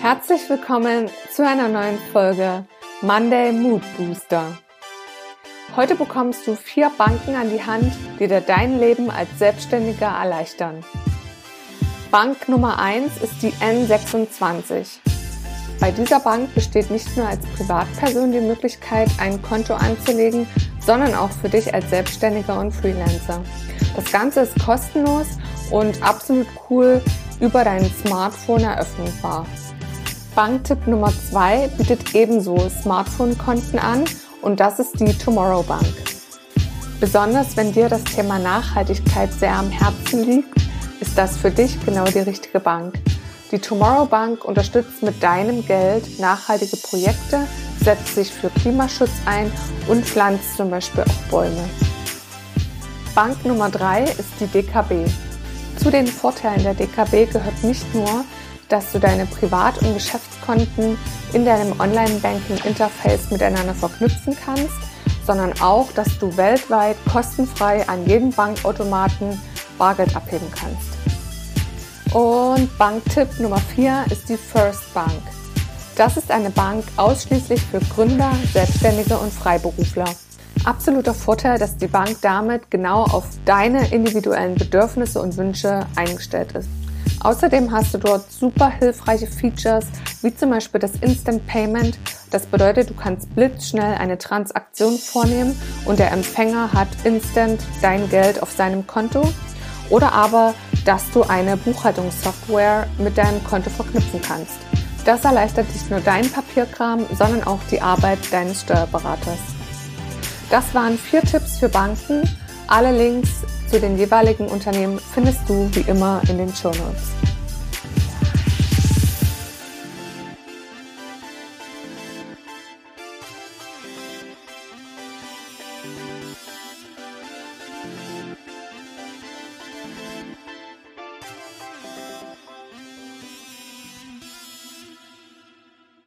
Herzlich willkommen zu einer neuen Folge Monday Mood Booster. Heute bekommst du vier Banken an die Hand, die dir dein Leben als Selbstständiger erleichtern. Bank Nummer 1 ist die N26. Bei dieser Bank besteht nicht nur als Privatperson die Möglichkeit, ein Konto anzulegen, sondern auch für dich als Selbstständiger und Freelancer. Das Ganze ist kostenlos und absolut cool über dein Smartphone eröffnbar. Banktipp Nummer 2 bietet ebenso Smartphone-Konten an und das ist die Tomorrow Bank. Besonders wenn dir das Thema Nachhaltigkeit sehr am Herzen liegt, ist das für dich genau die richtige Bank. Die Tomorrow Bank unterstützt mit deinem Geld nachhaltige Projekte, setzt sich für Klimaschutz ein und pflanzt zum Beispiel auch Bäume. Bank Nummer 3 ist die DKB. Zu den Vorteilen der DKB gehört nicht nur, dass du deine Privat- und Geschäftskonten in deinem Online-Banking-Interface miteinander verknüpfen kannst, sondern auch, dass du weltweit kostenfrei an jedem Bankautomaten Bargeld abheben kannst. Und Banktipp Nummer 4 ist die First Bank. Das ist eine Bank ausschließlich für Gründer, Selbstständige und Freiberufler. Absoluter Vorteil, dass die Bank damit genau auf deine individuellen Bedürfnisse und Wünsche eingestellt ist. Außerdem hast du dort super hilfreiche Features, wie zum Beispiel das Instant Payment. Das bedeutet, du kannst blitzschnell eine Transaktion vornehmen und der Empfänger hat instant dein Geld auf seinem Konto. Oder aber, dass du eine Buchhaltungssoftware mit deinem Konto verknüpfen kannst. Das erleichtert nicht nur deinen Papierkram, sondern auch die Arbeit deines Steuerberaters. Das waren vier Tipps für Banken. Alle Links zu den jeweiligen Unternehmen findest du wie immer in den Show Notes.